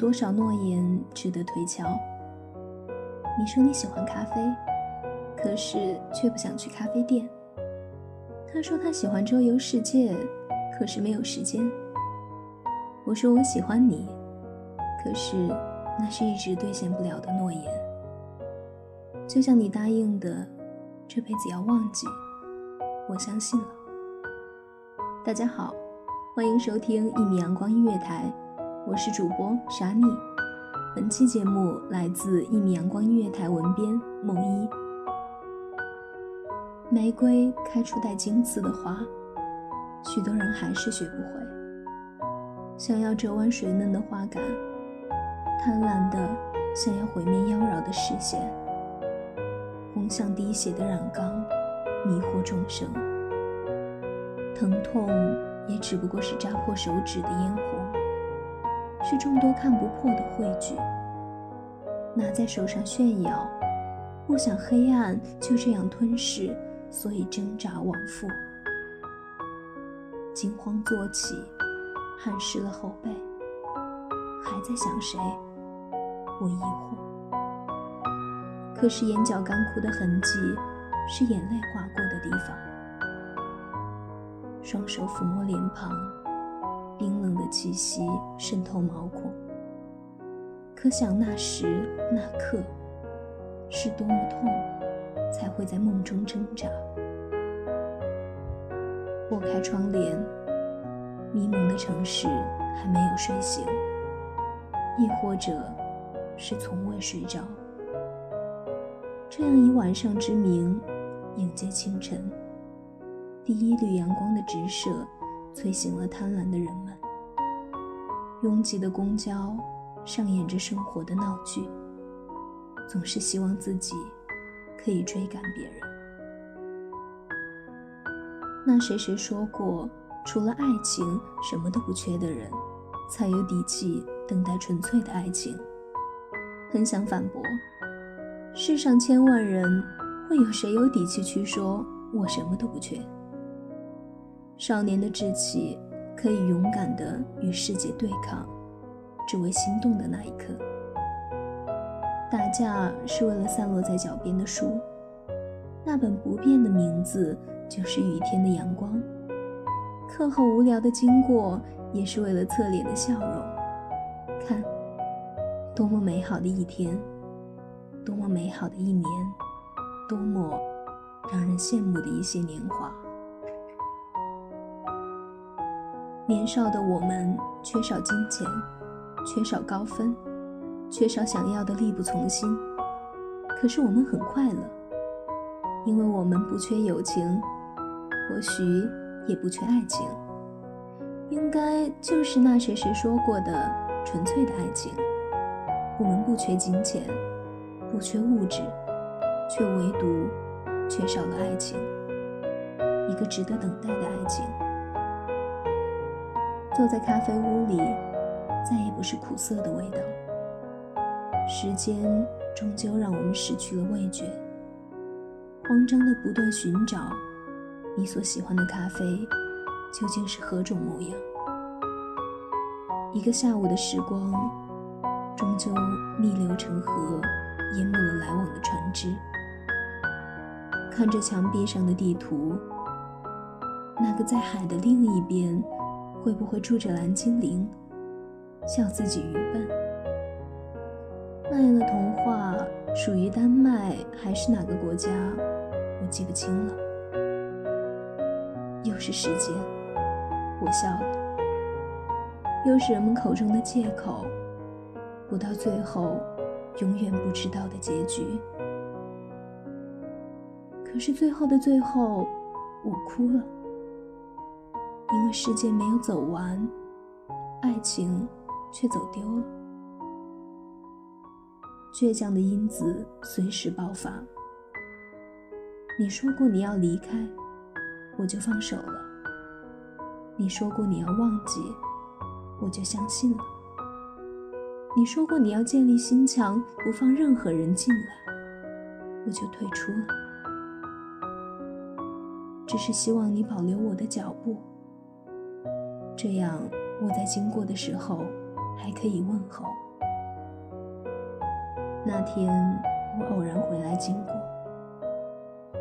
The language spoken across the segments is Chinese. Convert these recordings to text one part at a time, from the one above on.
多少诺言值得推敲？你说你喜欢咖啡，可是却不想去咖啡店。他说他喜欢周游世界，可是没有时间。我说我喜欢你，可是那是一直兑现不了的诺言。就像你答应的，这辈子要忘记，我相信了。大家好，欢迎收听一米阳光音乐台。我是主播沙妮，本期节目来自一米阳光音乐台文编梦一。玫瑰开出带荆刺的花，许多人还是学不会。想要折弯水嫩的花杆，贪婪的想要毁灭妖娆的视线，红像滴血的染缸，迷惑众生。疼痛也只不过是扎破手指的烟火。是众多看不破的汇聚，拿在手上炫耀，不想黑暗就这样吞噬，所以挣扎往复。惊慌坐起，汗湿了后背，还在想谁？我疑惑。可是眼角干枯的痕迹，是眼泪划过的地方。双手抚摸脸庞。冰冷的气息渗透毛孔，可想那时那刻是多么痛，才会在梦中挣扎。拨开窗帘，迷蒙的城市还没有睡醒，亦或者是从未睡着。这样以晚上之名迎接清晨，第一缕阳光的直射。催醒了贪婪的人。拥挤的公交上演着生活的闹剧，总是希望自己可以追赶别人。那谁谁说过，除了爱情什么都不缺的人，才有底气等待纯粹的爱情。很想反驳，世上千万人，会有谁有底气去说我什么都不缺？少年的志气可以勇敢地与世界对抗，只为心动的那一刻。打架是为了散落在脚边的书，那本不变的名字就是雨天的阳光。课后无聊的经过，也是为了侧脸的笑容。看，多么美好的一天，多么美好的一年，多么让人羡慕的一些年华。年少的我们缺少金钱，缺少高分，缺少想要的力不从心。可是我们很快乐，因为我们不缺友情，或许也不缺爱情，应该就是那谁谁说过的纯粹的爱情。我们不缺金钱，不缺物质，却唯独缺少了爱情，一个值得等待的爱情。坐在咖啡屋里，再也不是苦涩的味道。时间终究让我们失去了味觉，慌张的不断寻找你所喜欢的咖啡究竟是何种模样。一个下午的时光，终究逆流成河，淹没了来往的船只。看着墙壁上的地图，那个在海的另一边，会不会住着蓝精灵？笑自己愚笨。那样的童话属于丹麦还是哪个国家？我记不清了。又是时间，我笑了。又是人们口中的借口，不到最后，永远不知道的结局。可是最后的最后，我哭了，因为世界没有走完，爱情却走丢了。倔强的因子随时爆发。你说过你要离开，我就放手了。你说过你要忘记。我就相信了。你说过你要建立心墙，不放任何人进来，我就退出了。只是希望你保留我的脚步，这样我在经过的时候还可以问候。那天我偶然回来经过，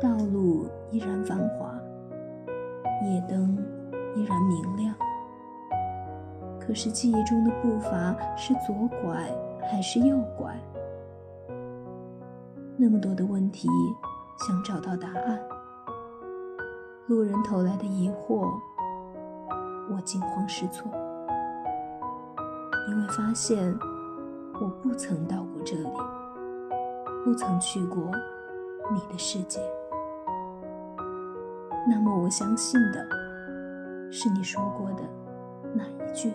道路依然繁华，夜灯依然明亮。可是记忆中的步伐是左拐还是右拐？那么多的问题，想找到答案。路人投来的疑惑，我惊慌失措，因为发现我不曾到过这里，不曾去过你的世界。那么我相信的，是你说过的那一句。